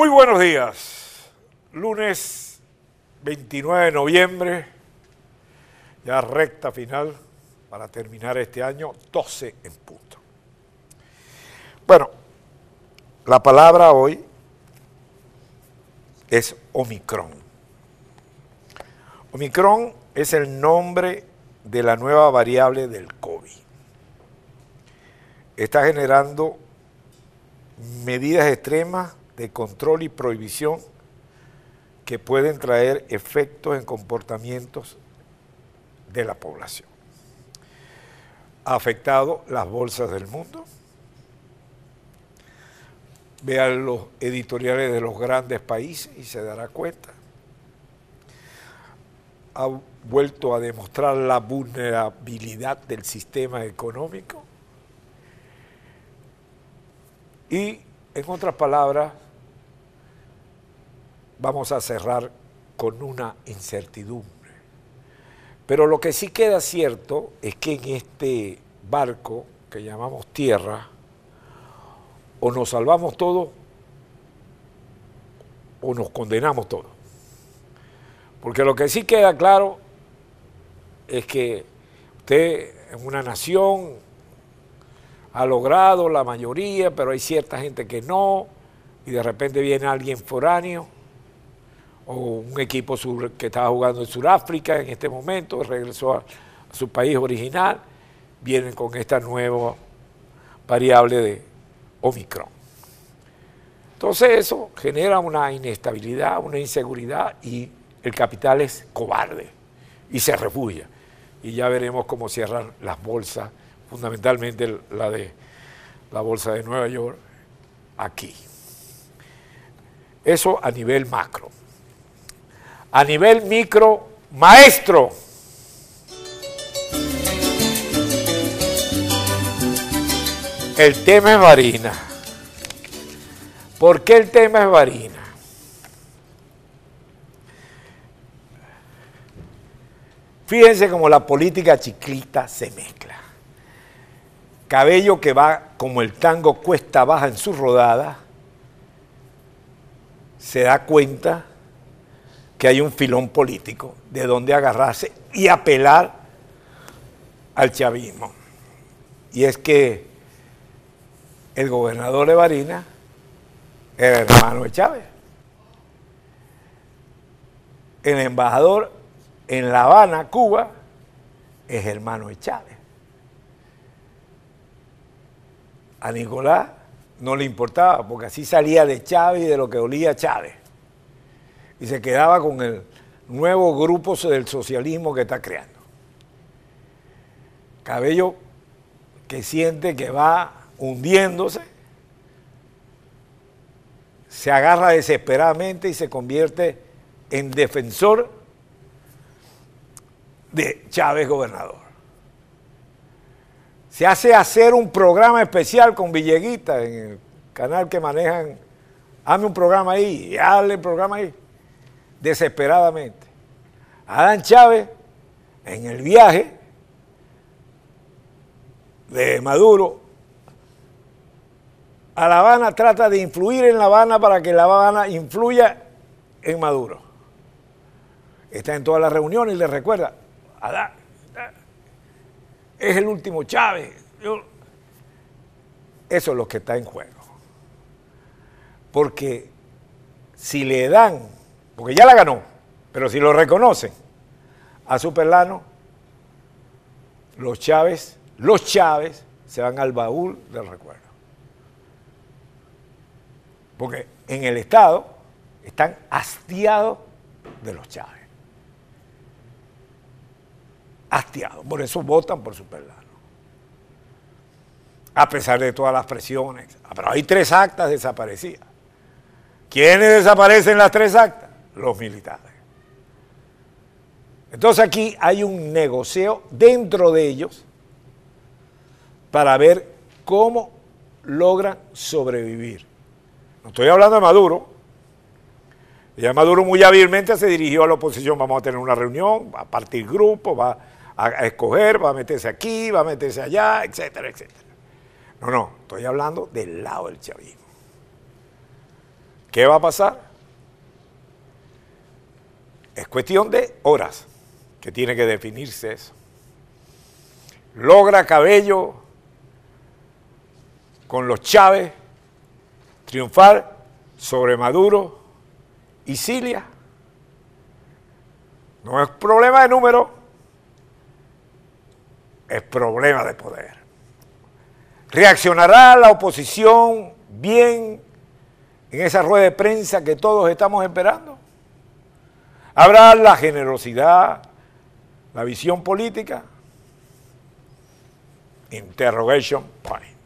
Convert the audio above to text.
Muy buenos días. Lunes 29 de noviembre, ya recta final para terminar este año, 12 en punto. Bueno, la palabra hoy es Omicron. Omicron es el nombre de la nueva variable del COVID. Está generando medidas extremas de control y prohibición que pueden traer efectos en comportamientos de la población. Ha afectado las bolsas del mundo. Vean los editoriales de los grandes países y se dará cuenta. Ha vuelto a demostrar la vulnerabilidad del sistema económico. Y, en otras palabras, vamos a cerrar con una incertidumbre. Pero lo que sí queda cierto es que en este barco que llamamos tierra, o nos salvamos todos o nos condenamos todos. Porque lo que sí queda claro es que usted en una nación ha logrado la mayoría, pero hay cierta gente que no, y de repente viene alguien foráneo o un equipo que estaba jugando en Sudáfrica en este momento, regresó a, su país original, vienen con esta nueva variable de Omicron. Entonces eso genera una inestabilidad, una inseguridad y el capital es cobarde y se refugia. Y ya veremos cómo cierran las bolsas, fundamentalmente la de la bolsa de Nueva York, aquí. Eso a nivel macro a nivel micro, maestro. El tema es varina. ¿Por qué el tema es varina? Fíjense cómo la política chiclita se mezcla. Cabello que va como el tango cuesta baja en su rodada, se da cuenta que hay un filón político de donde agarrarse y apelar al chavismo. Y es que el gobernador de Barina era hermano de Chávez. El embajador en La Habana, Cuba, es hermano de Chávez. A Nicolás no le importaba, porque así salía de Chávez y de lo que olía Chávez y se quedaba con el nuevo grupo del socialismo que está creando. Cabello que siente que va hundiéndose, se agarra desesperadamente y se convierte en defensor de Chávez gobernador. Se hace hacer un programa especial con Villeguita en el canal que manejan. Hazme un programa ahí, hazle el programa ahí desesperadamente. Adán Chávez, en el viaje de Maduro a La Habana, trata de influir en La Habana para que La Habana influya en Maduro. Está en todas las reuniones y le recuerda, Adán, es el último Chávez. Eso es lo que está en juego. Porque si le dan porque ya la ganó, pero si lo reconocen a Superlano, los Chávez, los Chávez se van al baúl del recuerdo. Porque en el Estado están hastiados de los Chávez. Hastiados. Por eso votan por Superlano. A pesar de todas las presiones. Pero hay tres actas desaparecidas. ¿Quiénes desaparecen las tres actas? Los militares. Entonces aquí hay un negocio dentro de ellos para ver cómo logran sobrevivir. No estoy hablando de Maduro. Ya Maduro muy hábilmente se dirigió a la oposición, vamos a tener una reunión, va a partir grupos, va a, escoger, va a meterse aquí, va a meterse allá, etcétera, etcétera. No, no, estoy hablando del lado del chavismo ¿Qué va a pasar? Es cuestión de horas que tiene que definirse eso. Logra Cabello con los Chávez triunfar sobre Maduro y Cilia. No es problema de número, es problema de poder. ¿Reaccionará la oposición bien en esa rueda de prensa que todos estamos esperando? ¿Habrá la generosidad, la visión política? Interrogation point.